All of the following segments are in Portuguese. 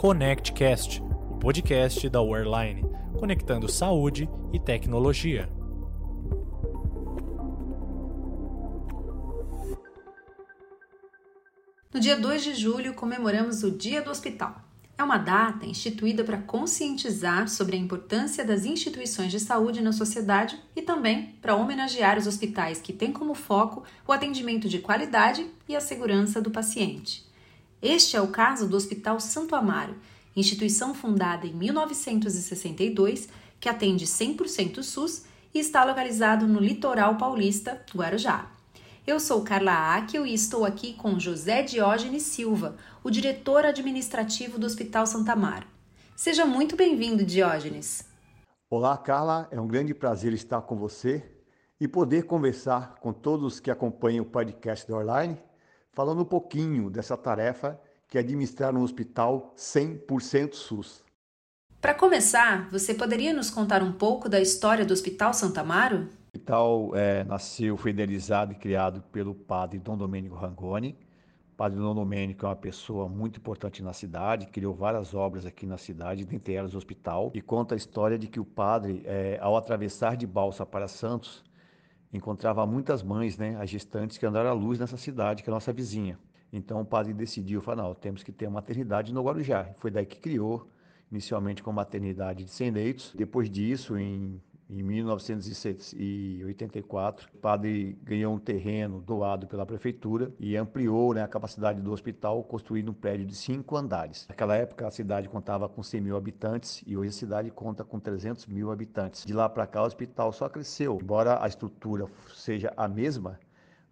ConnectCast, o podcast da Wearline, conectando saúde e tecnologia. No dia 2 de julho, comemoramos o Dia do Hospital. É uma data instituída para conscientizar sobre a importância das instituições de saúde na sociedade e também para homenagear os hospitais que têm como foco o atendimento de qualidade e a segurança do paciente. Este é o caso do Hospital Santo Amaro, instituição fundada em 1962 que atende 100% SUS e está localizado no litoral paulista, Guarujá. Eu sou Carla Akel e estou aqui com José Diógenes Silva, o diretor administrativo do Hospital Santa Mar. Seja muito bem-vindo, Diógenes. Olá, Carla. É um grande prazer estar com você e poder conversar com todos que acompanham o podcast da Online, falando um pouquinho dessa tarefa que é administrar um hospital 100% SUS. Para começar, você poderia nos contar um pouco da história do Hospital Santa Amaro? O hospital é, nasceu, foi idealizado e criado pelo padre Dom Domênico Rangoni, Padre Dom Domênico é uma pessoa muito importante na cidade, criou várias obras aqui na cidade, dentre elas o hospital, e conta a história de que o padre, é, ao atravessar de balsa para Santos, encontrava muitas mães, né, as gestantes que andaram à luz nessa cidade, que é a nossa vizinha. Então o padre decidiu, falou, não, temos que ter uma maternidade no Guarujá. Foi daí que criou, inicialmente com maternidade de 100 leitos. Depois disso, em em 1984, o padre ganhou um terreno doado pela prefeitura e ampliou né, a capacidade do hospital, construindo um prédio de cinco andares. Naquela época, a cidade contava com 100 mil habitantes e hoje a cidade conta com 300 mil habitantes. De lá para cá, o hospital só cresceu. Embora a estrutura seja a mesma,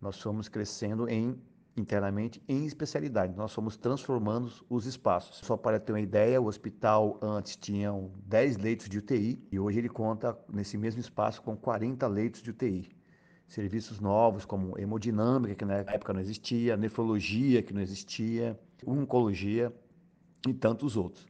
nós fomos crescendo em internamente em especialidade. Nós fomos transformando os espaços. Só para ter uma ideia, o hospital antes tinha 10 leitos de UTI e hoje ele conta nesse mesmo espaço com 40 leitos de UTI. Serviços novos como hemodinâmica, que na época não existia, nefrologia, que não existia, oncologia e tantos outros.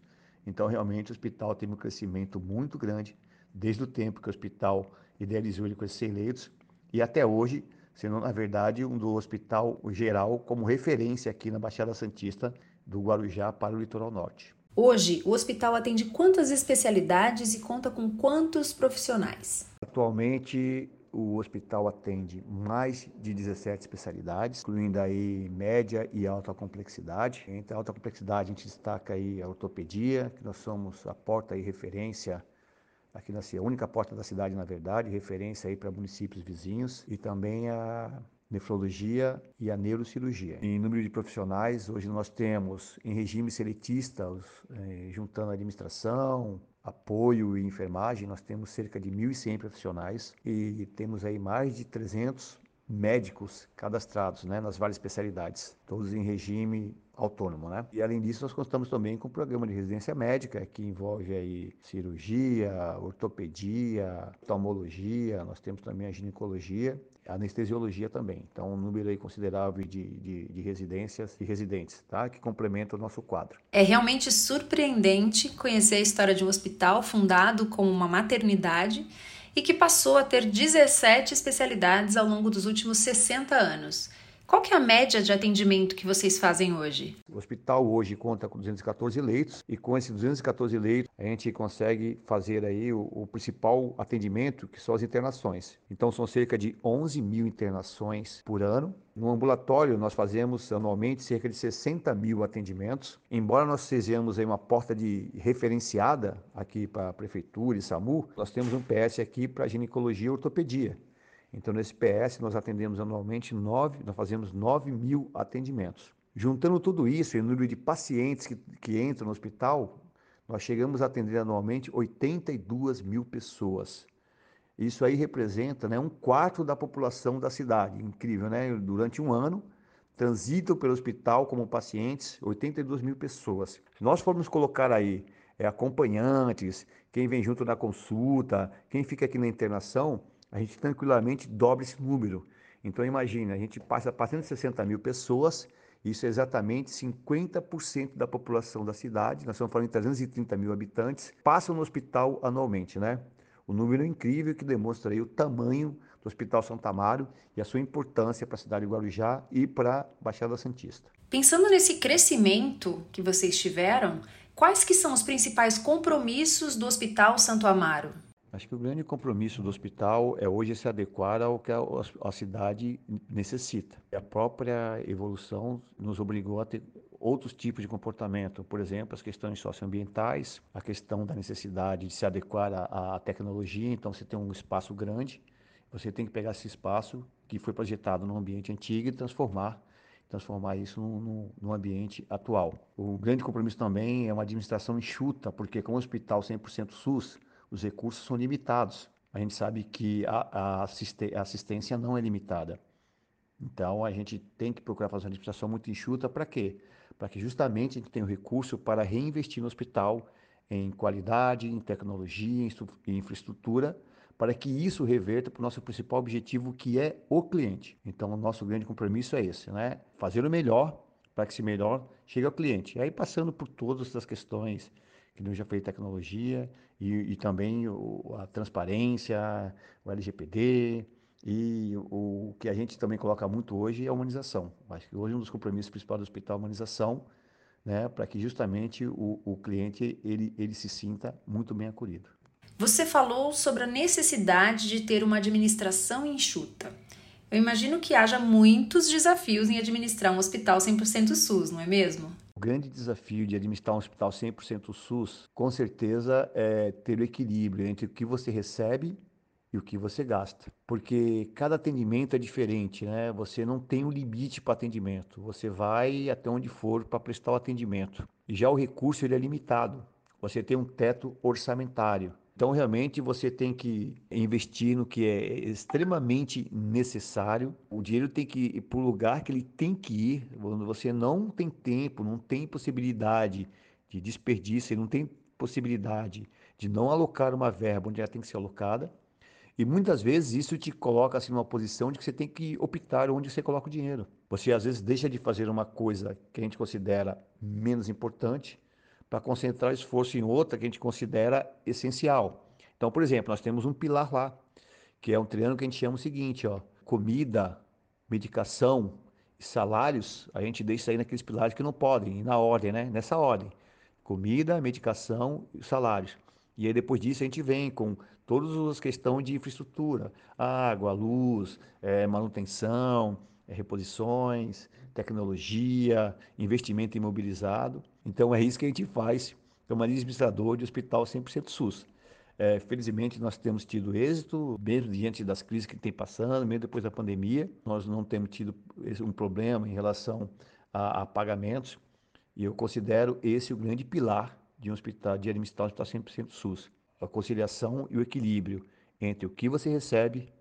Então, realmente, o hospital teve um crescimento muito grande desde o tempo que o hospital idealizou ele com esses 100 leitos e até hoje sendo, na verdade, um do hospital geral como referência aqui na Baixada Santista do Guarujá para o litoral norte. Hoje, o hospital atende quantas especialidades e conta com quantos profissionais? Atualmente, o hospital atende mais de 17 especialidades, incluindo aí média e alta complexidade. Entre alta complexidade, a gente destaca aí a ortopedia, que nós somos a porta e referência aqui na a única porta da cidade, na verdade, referência aí para municípios vizinhos, e também a nefrologia e a neurocirurgia. Em número de profissionais, hoje nós temos em regime seletista, eh, juntando administração, apoio e enfermagem, nós temos cerca de 1.100 profissionais e temos aí mais de 300 médicos cadastrados né, nas várias especialidades, todos em regime autônomo, né? E além disso, nós contamos também com um programa de residência médica que envolve aí cirurgia, ortopedia, oftalmologia, nós temos também a ginecologia, anestesiologia também. Então, um número aí considerável de, de, de residências e residentes, tá? Que complementa o nosso quadro. É realmente surpreendente conhecer a história de um hospital fundado como uma maternidade e que passou a ter 17 especialidades ao longo dos últimos 60 anos. Qual que é a média de atendimento que vocês fazem hoje? O hospital hoje conta com 214 leitos e com esses 214 leitos a gente consegue fazer aí o, o principal atendimento que são as internações. Então são cerca de 11 mil internações por ano. No ambulatório nós fazemos anualmente cerca de 60 mil atendimentos. Embora nós sejamos aí uma porta de referenciada aqui para a prefeitura e SAMU, nós temos um PS aqui para ginecologia e ortopedia. Então, nesse PS, nós atendemos anualmente nove, nós fazemos 9 mil atendimentos. Juntando tudo isso e o número de pacientes que, que entram no hospital, nós chegamos a atender anualmente 82 mil pessoas. Isso aí representa né, um quarto da população da cidade. Incrível, né? Durante um ano, transitam pelo hospital como pacientes 82 mil pessoas. Se nós formos colocar aí é, acompanhantes, quem vem junto na consulta, quem fica aqui na internação, a gente tranquilamente dobra esse número. Então imagine, a gente passa para 160 mil pessoas, isso é exatamente 50% da população da cidade, nós estamos falando de 330 mil habitantes, passam no hospital anualmente, né? O número é incrível que demonstra aí o tamanho do Hospital Santa Amaro e a sua importância para a cidade de Guarujá e para a Baixada Santista. Pensando nesse crescimento que vocês tiveram, quais que são os principais compromissos do Hospital Santo Amaro? Acho que o grande compromisso do hospital é hoje se adequar ao que a, a cidade necessita. A própria evolução nos obrigou a ter outros tipos de comportamento, por exemplo, as questões socioambientais, a questão da necessidade de se adequar à, à tecnologia. Então, você tem um espaço grande, você tem que pegar esse espaço que foi projetado num ambiente antigo e transformar transformar isso num, ambiente atual. O grande compromisso também é uma administração enxuta, porque como hospital 100% SUS, os recursos são limitados. A gente sabe que a, a assistência não é limitada. Então, a gente tem que procurar fazer uma administração muito enxuta para quê? Para que justamente a gente tenha o recurso para reinvestir no hospital em qualidade, em tecnologia, em infraestrutura, para que isso reverta para o nosso principal objetivo, que é o cliente. Então, o nosso grande compromisso é esse, né? Fazer o melhor para que esse melhor chegue ao cliente. E aí, passando por todas as questões que não já fez tecnologia e, e também o, a transparência, o LGPD, e o, o que a gente também coloca muito hoje é a humanização. Acho que hoje um dos compromissos principais do hospital é a humanização, né, para que justamente o, o cliente ele, ele se sinta muito bem acolhido. Você falou sobre a necessidade de ter uma administração enxuta. Eu imagino que haja muitos desafios em administrar um hospital 100% SUS, não é mesmo? O grande desafio de administrar um hospital 100% SUS, com certeza, é ter o equilíbrio entre o que você recebe e o que você gasta. Porque cada atendimento é diferente, né? Você não tem um limite para atendimento. Você vai até onde for para prestar o atendimento. E já o recurso ele é limitado. Você tem um teto orçamentário. Então, realmente, você tem que investir no que é extremamente necessário. O dinheiro tem que ir para o lugar que ele tem que ir. Você não tem tempo, não tem possibilidade de desperdício, não tem possibilidade de não alocar uma verba onde ela tem que ser alocada. E muitas vezes isso te coloca assim numa posição de que você tem que optar onde você coloca o dinheiro. Você às vezes deixa de fazer uma coisa que a gente considera menos importante para concentrar esforço em outra que a gente considera essencial. Então, por exemplo, nós temos um pilar lá, que é um triângulo que a gente chama o seguinte, ó, comida, medicação e salários, a gente deixa aí naqueles pilares que não podem, na ordem, né? Nessa ordem. Comida, medicação e salários. E aí depois disso a gente vem com todas as questões de infraestrutura, água, luz, é, manutenção, é, reposições, tecnologia, investimento imobilizado. Então é isso que a gente faz como administrador de hospital 100% SUS. É, felizmente nós temos tido êxito, mesmo diante das crises que tem passando, mesmo depois da pandemia, nós não temos tido um problema em relação a, a pagamentos, e eu considero esse o grande pilar de um hospital, de administrar um hospital 100% SUS. A conciliação e o equilíbrio entre o que você recebe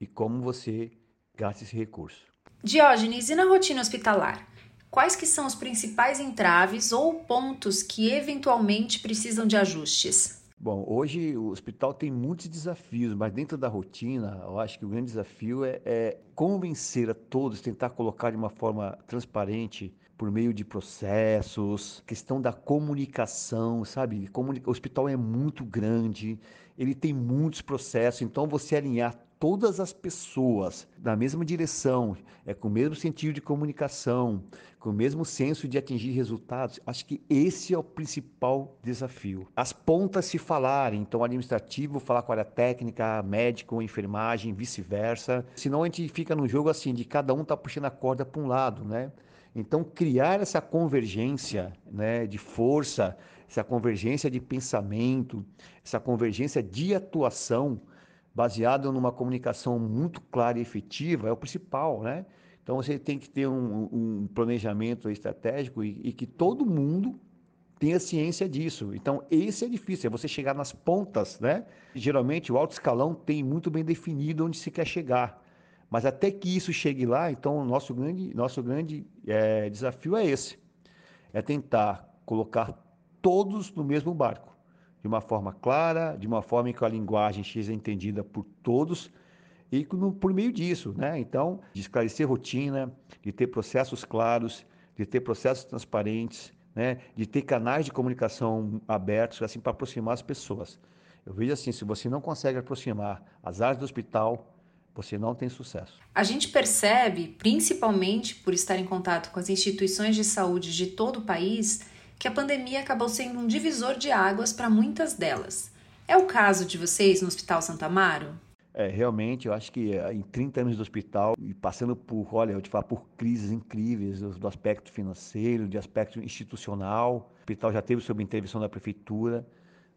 e como você gasta esse recurso. Diógenes, e na rotina hospitalar? Quais que são os principais entraves ou pontos que eventualmente precisam de ajustes? Bom, hoje o hospital tem muitos desafios, mas dentro da rotina, eu acho que o grande desafio é, é convencer a todos, tentar colocar de uma forma transparente por meio de processos, questão da comunicação, sabe? O hospital é muito grande, ele tem muitos processos, então você alinhar todas as pessoas na mesma direção, é com o mesmo sentido de comunicação, com o mesmo senso de atingir resultados, acho que esse é o principal desafio. As pontas se falarem, então administrativo falar com a área técnica, médico, enfermagem, vice-versa. Senão a gente fica no jogo assim de cada um tá puxando a corda para um lado, né? Então criar essa convergência, né, de força, essa convergência de pensamento, essa convergência de atuação baseado numa comunicação muito clara e efetiva é o principal, né? Então você tem que ter um, um planejamento estratégico e, e, que todo mundo tenha ciência disso. Então esse é difícil, é você chegar nas pontas, né? Geralmente o alto escalão tem muito bem definido onde se quer chegar, mas até que isso chegue lá, então o nosso grande, nosso grande é, desafio é esse, é tentar colocar todos no mesmo barco de uma forma clara, de uma forma em que a linguagem seja entendida por todos e por meio disso, né? Então, de esclarecer rotina, de ter processos claros, de ter processos transparentes, né? De ter canais de comunicação abertos, assim, para aproximar as pessoas. Eu vejo assim, se você não consegue aproximar as áreas do hospital, você não tem sucesso. A gente percebe, principalmente por estar em contato com as instituições de saúde de todo o país, que a pandemia acabou sendo um divisor de águas para muitas delas. É o caso de vocês no Hospital Santa Amaro? É, realmente, eu acho que eh, em 30 anos do hospital, e passando por, olha, eu te falo, por crises incríveis do aspecto financeiro, de aspecto institucional, o hospital já teve sob intervenção da prefeitura,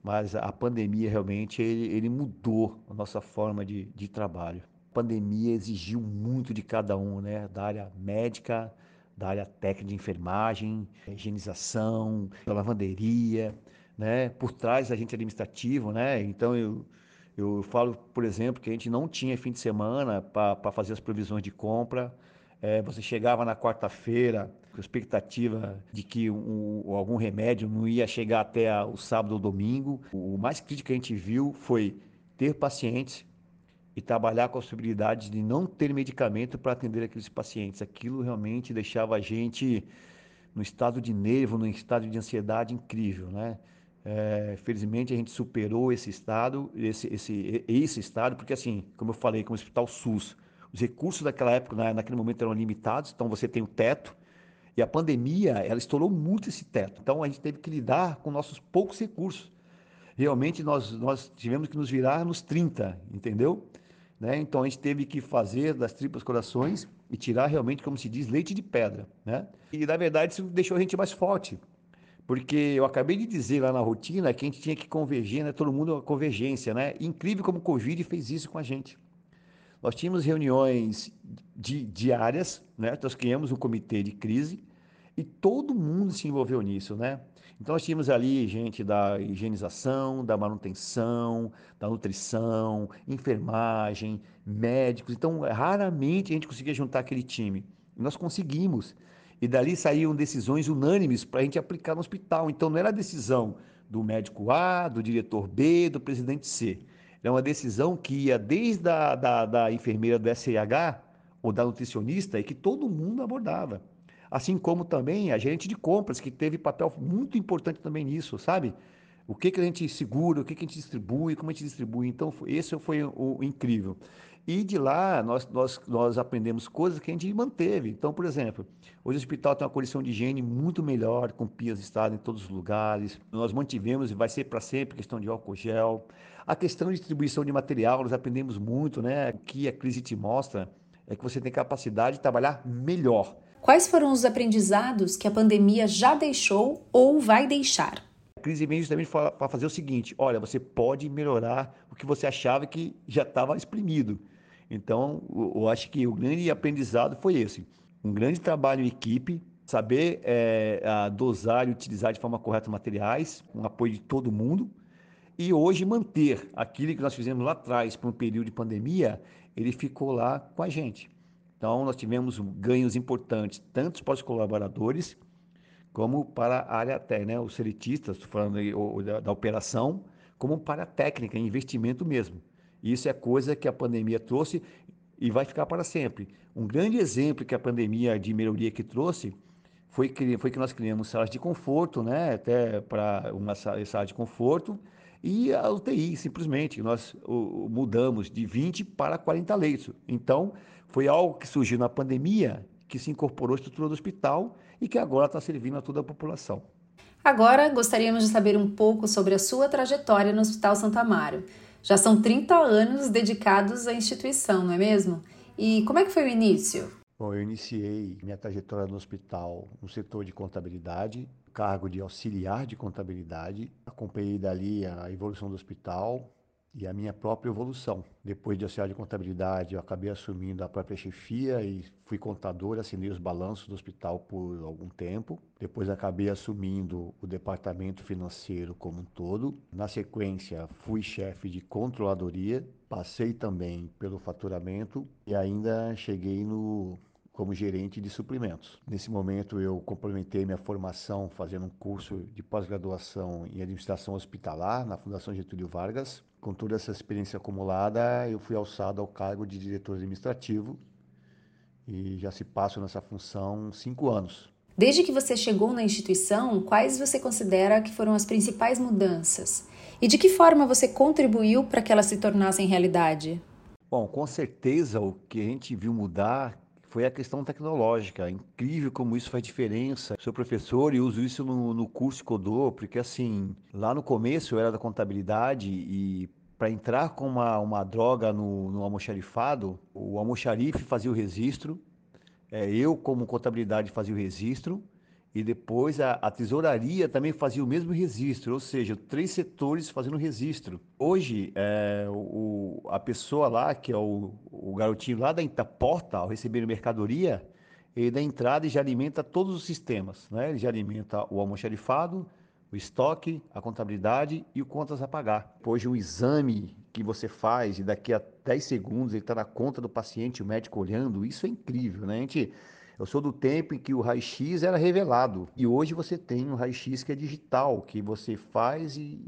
mas a pandemia realmente ele, ele mudou a nossa forma de, de trabalho. A pandemia exigiu muito de cada um, né? Da área médica, da área técnica de enfermagem, higienização, lavanderia, né? Por trás da gente administrativo, né? Então eu eu falo, por exemplo, que a gente não tinha fim de semana para fazer as provisões de compra. É, você chegava na quarta-feira com expectativa de que um, algum remédio não ia chegar até a, o sábado ou domingo. O mais crítico que a gente viu foi ter pacientes e trabalhar com a possibilidade de não ter medicamento para atender aqueles pacientes. Aquilo realmente deixava a gente no estado de nervo, no estado de ansiedade incrível, né? É, felizmente a gente superou esse estado, esse, esse, esse estado, porque assim, como eu falei, como Hospital SUS, os recursos daquela época, na, naquele momento eram limitados, então você tem o teto, e a pandemia, ela estourou muito esse teto. Então a gente teve que lidar com nossos poucos recursos. Realmente nós, nós tivemos que nos virar nos 30, entendeu? Né? Então a gente teve que fazer das tripas corações e tirar realmente, como se diz, leite de pedra. Né? E na verdade isso deixou a gente mais forte. Porque eu acabei de dizer lá na rotina que a gente tinha que convergir, né? todo mundo convergência. Né? Incrível como o Covid fez isso com a gente. Nós tínhamos reuniões di diárias, né? nós criamos um comitê de crise e todo mundo se envolveu nisso. Né? Então nós tínhamos ali gente da higienização, da manutenção, da nutrição, enfermagem, médicos. Então raramente a gente conseguia juntar aquele time. Nós conseguimos. E dali saíam decisões unânimes para a gente aplicar no hospital. Então não era decisão do médico A, do diretor B, do presidente C. Era uma decisão que ia desde a da, da enfermeira do SIH ou da nutricionista e que todo mundo abordava. Assim como também a gerente de compras, que teve papel muito importante também nisso, sabe? O que, que a gente segura, o que, que a gente distribui, como a gente distribui. Então, esse foi o, incrível. E de lá nós, nós, nós aprendemos coisas que a gente manteve. Então, por exemplo, hoje o hospital tem uma condição de higiene muito melhor, com pias estado em todos os lugares. Nós mantivemos e vai ser para sempre questão de álcool gel. A questão de distribuição de material, nós aprendemos muito, né? O que a crise te mostra é que você tem capacidade de trabalhar melhor. Quais foram os aprendizados que a pandemia já deixou ou vai deixar? A crise vem justamente para fazer o seguinte: olha, você pode melhorar o que você achava que já estava exprimido. Então, eu acho que o grande aprendizado foi esse: um grande trabalho em equipe, saber é, dosar e utilizar de forma correta materiais, com apoio de todo mundo, e hoje manter aquilo que nós fizemos lá atrás para um período de pandemia, ele ficou lá com a gente. Então, nós tivemos ganhos importantes, tanto para os colaboradores, como para a área até, né, os seletistas, falando aí, da, da operação, como para a técnica, investimento mesmo. Isso é coisa que a pandemia trouxe e vai ficar para sempre. Um grande exemplo que a pandemia de melhoria que trouxe foi que, foi que nós criamos salas de conforto, né? até para uma sala, sala de conforto, e a UTI, simplesmente. Nós mudamos de 20 para 40 leitos. Então, foi algo que surgiu na pandemia, que se incorporou à estrutura do hospital e que agora está servindo a toda a população. Agora, gostaríamos de saber um pouco sobre a sua trajetória no Hospital Santa Amaro. Já são 30 anos dedicados à instituição, não é mesmo? E como é que foi o início? Bom, eu iniciei minha trajetória no hospital no setor de contabilidade, cargo de auxiliar de contabilidade. Acompanhei dali a evolução do hospital, e a minha própria evolução. Depois de auxiliar de contabilidade, eu acabei assumindo a própria chefia e fui contador, assinei os balanços do hospital por algum tempo. Depois acabei assumindo o departamento financeiro como um todo. Na sequência, fui chefe de controladoria, passei também pelo faturamento e ainda cheguei no como gerente de suprimentos. Nesse momento eu complementei minha formação fazendo um curso de pós-graduação em administração hospitalar na Fundação Getúlio Vargas com toda essa experiência acumulada, eu fui alçado ao cargo de diretor administrativo e já se passo nessa função cinco anos. Desde que você chegou na instituição, quais você considera que foram as principais mudanças? E de que forma você contribuiu para que elas se tornassem realidade? Bom, com certeza o que a gente viu mudar foi a questão tecnológica. É incrível como isso faz diferença. Sou professor e uso isso no, no curso Codô, porque assim, lá no começo eu era da contabilidade e para entrar com uma, uma droga no, no almoxarifado, o almoxarife fazia o registro, é, eu como contabilidade fazia o registro, e depois a, a, tesouraria também fazia o mesmo registro, ou seja, três setores fazendo registro. Hoje, é, o, a pessoa lá, que é o, o garotinho lá da, da porta, ao receber mercadoria, ele dá entrada já alimenta todos os sistemas. Né? Ele já alimenta o almoxarifado, o estoque, a contabilidade e o contas a pagar. Hoje, o exame que você faz e daqui a 10 segundos ele está na conta do paciente, o médico olhando, isso é incrível, né? A gente eu sou do tempo em que o raio-x era revelado. E hoje você tem um raio-x que é digital, que você faz e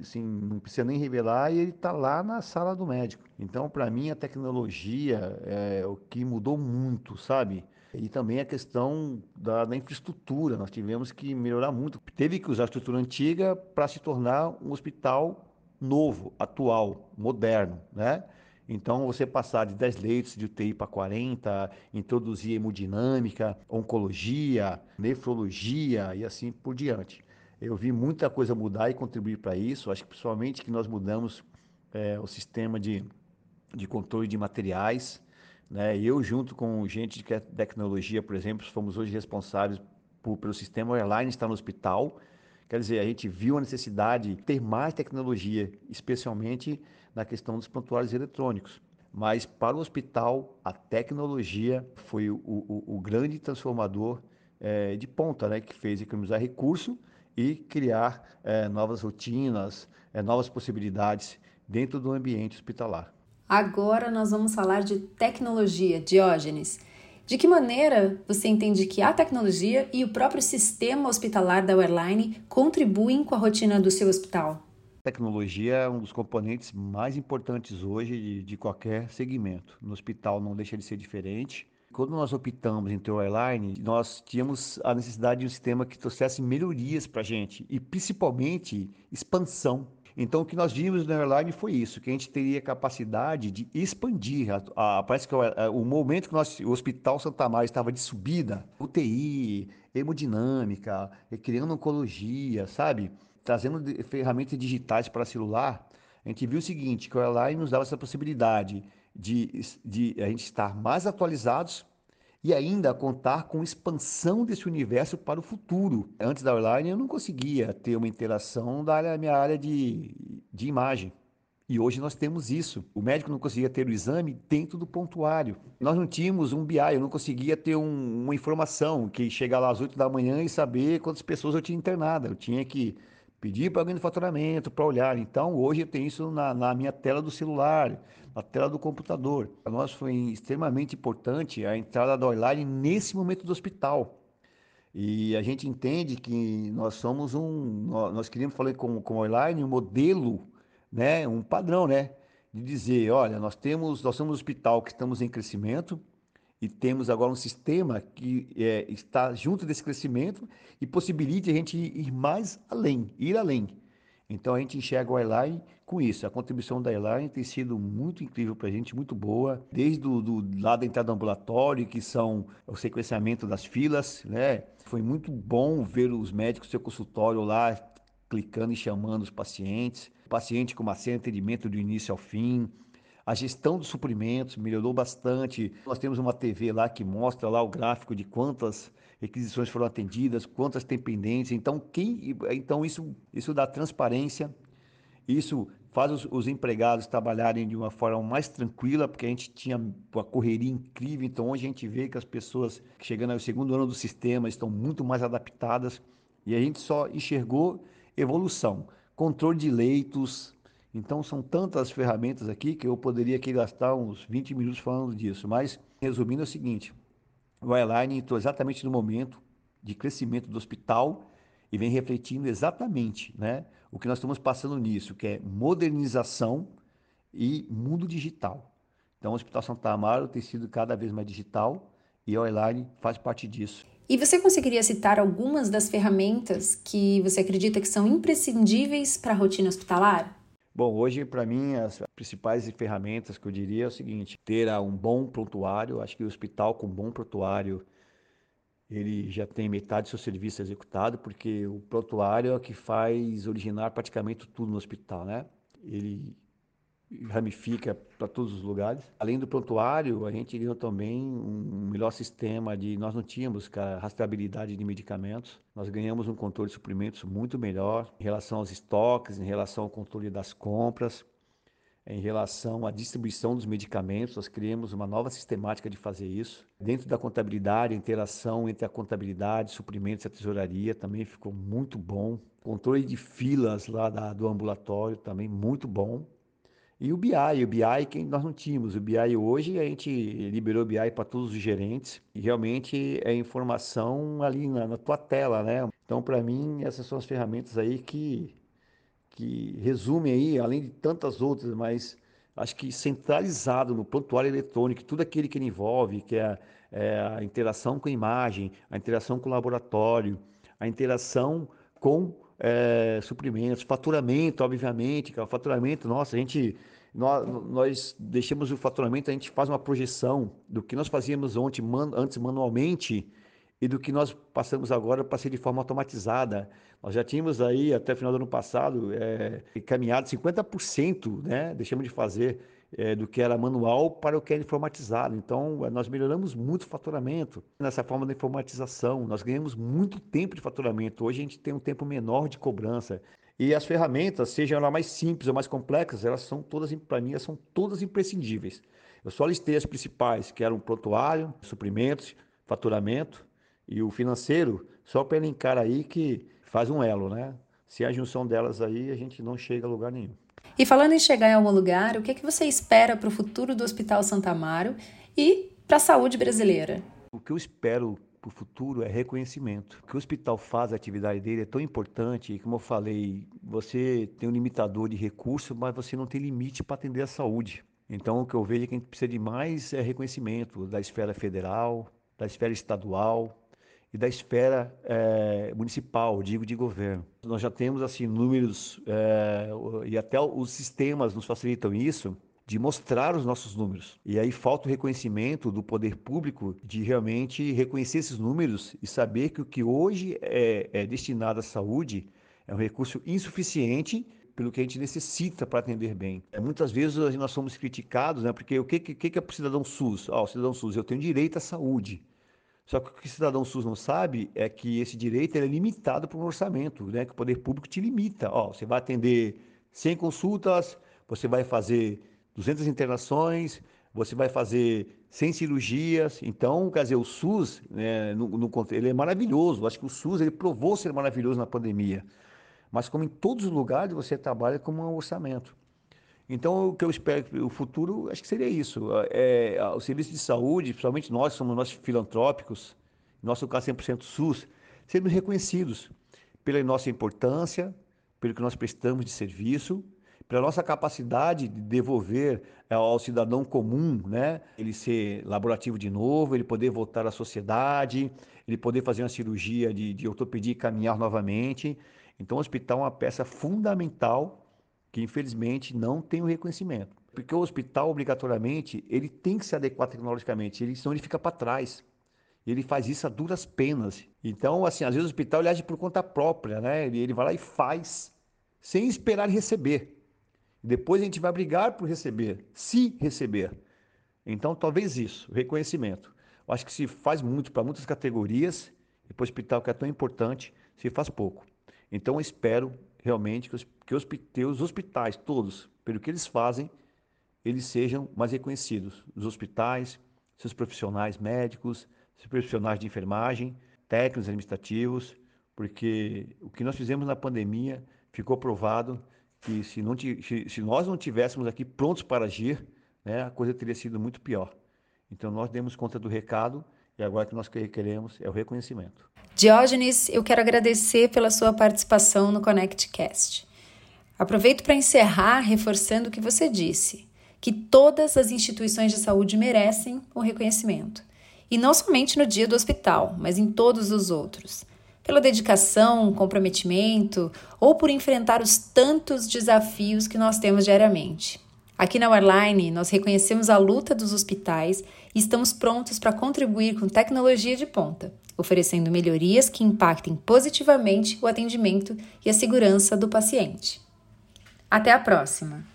assim, não precisa nem revelar e ele está lá na sala do médico. Então, para mim, a tecnologia é o que mudou muito, sabe? E também a questão da, da, infraestrutura. Nós tivemos que melhorar muito. Teve que usar a estrutura antiga para se tornar um hospital novo, atual, moderno, né? Então, você passar de 10 leitos de UTI para 40, introduzir hemodinâmica, oncologia, nefrologia e assim por diante. Eu vi muita coisa mudar e contribuir para isso. Acho que principalmente que nós mudamos é, o sistema de, de controle de materiais. Né? Eu, junto com gente de tecnologia, por exemplo, fomos hoje responsáveis por, pelo sistema airline estar no hospital. Quer dizer, a gente viu a necessidade de ter mais tecnologia, especialmente na questão dos prontuários eletrônicos. Mas para o hospital, a tecnologia foi o, o, o grande transformador é, de ponta, né, que fez economizar recurso e criar é, novas rotinas, é, novas possibilidades dentro do ambiente hospitalar. Agora nós vamos falar de tecnologia, Diógenes. De que maneira você entende que a tecnologia e o próprio sistema hospitalar da Airline contribuem com a rotina do seu hospital? tecnologia é um dos componentes mais importantes hoje de, de, qualquer segmento. No hospital não deixa de ser diferente. Quando nós optamos em ter o airline, nós tínhamos a necessidade de um sistema que trouxesse melhorias para a gente e principalmente expansão. Então, o que nós vimos no airline foi isso, que a gente teria capacidade de expandir. A, a, parece que a, o momento que nós, o Hospital Santa Maria estava de subida, UTI, hemodinâmica, criando oncologia, sabe? trazendo ferramentas digitais para celular, a gente viu o seguinte, que o Airline nos dava essa possibilidade de, de a gente estar mais atualizados e ainda contar com expansão desse universo para o futuro. Antes da Airline eu não conseguia ter uma interação da minha área de, de imagem. E hoje nós temos isso. O médico não conseguia ter o exame dentro do pontuário. Nós não tínhamos um BI, eu não conseguia ter um, uma informação que chegar lá às 8 da manhã e saber quantas pessoas eu tinha internada. Eu tinha que pedir para alguém do faturamento para olhar. Então, hoje eu tenho isso na, na, minha tela do celular, na tela do computador. Para nós foi extremamente importante a entrada da online nesse momento do hospital. E a gente entende que nós somos um, nós queríamos falar com, com online um modelo, né, um padrão, né, de dizer, olha, nós temos, nós somos um hospital que estamos em crescimento, e temos agora um sistema que é, está junto desse crescimento e possibilite a gente ir mais além, ir além. Então a gente enxerga o Airline com isso. A contribuição da Airline tem sido muito incrível para a gente, muito boa, desde do, do lado da entrada do ambulatório, que são o sequenciamento das filas, né? Foi muito bom ver os médicos do seu consultório lá clicando e chamando os pacientes, o paciente com uma série de atendimento do início ao fim, a gestão dos suprimentos melhorou bastante. Nós temos uma TV lá que mostra lá o gráfico de quantas requisições foram atendidas, quantas tem pendentes. Então, quem, então isso, isso dá transparência, isso faz os, os, empregados trabalharem de uma forma mais tranquila, porque a gente tinha uma correria incrível. Então, hoje a gente vê que as pessoas chegando ao segundo ano do sistema estão muito mais adaptadas e a gente só enxergou evolução, controle de leitos, então são tantas ferramentas aqui que eu poderia aqui gastar uns 20 minutos falando disso, mas resumindo é o seguinte, o Airline entrou exatamente no momento de crescimento do hospital e vem refletindo exatamente né, o que nós estamos passando nisso, que é modernização e mundo digital. Então o Hospital Santa Amaro tem sido cada vez mais digital e o Airline faz parte disso. E você conseguiria citar algumas das ferramentas que você acredita que são imprescindíveis para a rotina hospitalar? Bom, hoje para mim as principais ferramentas que eu diria é o seguinte: ter um bom prontuário. Acho que o hospital com bom prontuário ele já tem metade do seu serviço executado, porque o prontuário é o que faz originar praticamente tudo no hospital, né? Ele ramifica para todos os lugares. Além do prontuário, a gente ganhou também um melhor sistema de. Nós não tínhamos cara, rastreabilidade de medicamentos, nós ganhamos um controle de suprimentos muito melhor em relação aos estoques, em relação ao controle das compras, em relação à distribuição dos medicamentos. Nós criamos uma nova sistemática de fazer isso. Dentro da contabilidade, a interação entre a contabilidade, suprimentos e a tesouraria também ficou muito bom. Controle de filas lá da, do ambulatório também muito bom. E o BI, o BI que nós não tínhamos. O BI hoje a gente liberou o BI para todos os gerentes e realmente é informação ali na, na tua tela, né? Então, para mim, essas são as ferramentas aí que, que resumem aí, além de tantas outras, mas acho que centralizado no prontuário eletrônico, tudo aquele que ele envolve, que é, é a interação com a imagem, a interação com o laboratório, a interação com é, suprimentos, faturamento, obviamente, é o faturamento, nossa, a gente nós, nós, deixamos o faturamento, a gente faz uma projeção do que nós fazíamos ontem, man, antes manualmente e do que nós passamos agora para ser de forma automatizada. Nós já tínhamos aí, até o final do ano passado, é, caminhado 50%, né? deixamos de fazer é, do que era manual para o que era informatizado. Então, nós melhoramos muito o faturamento nessa forma da informatização. Nós ganhamos muito tempo de faturamento. Hoje a gente tem um tempo menor de cobrança. E as ferramentas, sejam elas mais simples ou mais complexas, elas são todas, para mim, são todas imprescindíveis. Eu só listei as principais, que eram prontuário, suprimentos, faturamento e o financeiro, só para elencar aí que faz um elo, né? Se a junção delas aí, a gente não chega a lugar nenhum. E falando em chegar em algum lugar, o que, é que você espera para o futuro do Hospital Santa Amaro e para a saúde brasileira? O que eu espero para o futuro é reconhecimento. O que o hospital faz, a atividade dele é tão importante, e como eu falei, você tem um limitador de recursos, mas você não tem limite para atender a saúde. Então, o que eu vejo é que a gente precisa de mais é reconhecimento da esfera federal, da esfera estadual e da esfera é, municipal, digo de governo. Nós já temos assim números é, e até os sistemas nos facilitam isso de mostrar os nossos números. E aí falta o reconhecimento do poder público de realmente reconhecer esses números e saber que o que hoje é, é destinado à saúde é um recurso insuficiente pelo que a gente necessita para atender bem. Muitas vezes nós somos criticados, né? Porque o que, que, que é para o cidadão SUS? O cidadão SUS, eu tenho direito à saúde. Só que o que o cidadão SUS não sabe é que esse direito é limitado por um orçamento, né? Que o poder público te limita. Ó, você vai atender 100 consultas, você vai fazer 200 internações, você vai fazer 100 cirurgias. Então, quer dizer, o SUS, né, no, no, ele é maravilhoso. Acho que o SUS ele provou ser maravilhoso na pandemia. Mas como em todos os lugares, você trabalha com um orçamento. Então, o que eu espero o futuro, acho que seria isso. É, o serviço de saúde, principalmente nós, somos nós filantrópicos, nosso caso 100% SUS, sermos reconhecidos pela nossa importância, pelo que nós prestamos de serviço pela nossa capacidade de devolver é, ao cidadão comum, né? Ele ser laborativo de novo, ele poder voltar à sociedade, ele poder fazer uma cirurgia de, de ortopedia e caminhar novamente. Então, o hospital é uma peça fundamental que, infelizmente, não tem o reconhecimento. Porque o hospital, obrigatoriamente, ele tem que se adequar tecnologicamente, ele, senão ele fica para trás. Ele faz isso a duras penas. Então, assim, às vezes o hospital ele age por conta própria, né? Ele, ele vai lá e faz, sem esperar receber. Depois a gente vai brigar por receber, se receber. Então, talvez isso, reconhecimento. Eu acho que se faz muito para muitas categorias, e para o hospital que é tão importante, se faz pouco. Então, eu espero realmente que os, que os, que os hospitais, todos, pelo que eles fazem, eles sejam mais reconhecidos. Os hospitais, seus profissionais médicos, seus profissionais de enfermagem, técnicos administrativos, porque o que nós fizemos na pandemia ficou provado que se, não, se, nós não tivéssemos aqui prontos para agir, né, a coisa teria sido muito pior. Então nós demos conta do recado e agora o que nós queremos é o reconhecimento. Diógenes, eu quero agradecer pela sua participação no ConnectCast. Aproveito para encerrar reforçando o que você disse, que todas as instituições de saúde merecem o reconhecimento. E não somente no dia do hospital, mas em todos os outros. Pela dedicação, comprometimento ou por enfrentar os tantos desafios que nós temos diariamente. Aqui na Warline, nós reconhecemos a luta dos hospitais e estamos prontos para contribuir com tecnologia de ponta, oferecendo melhorias que impactem positivamente o atendimento e a segurança do paciente. Até a próxima!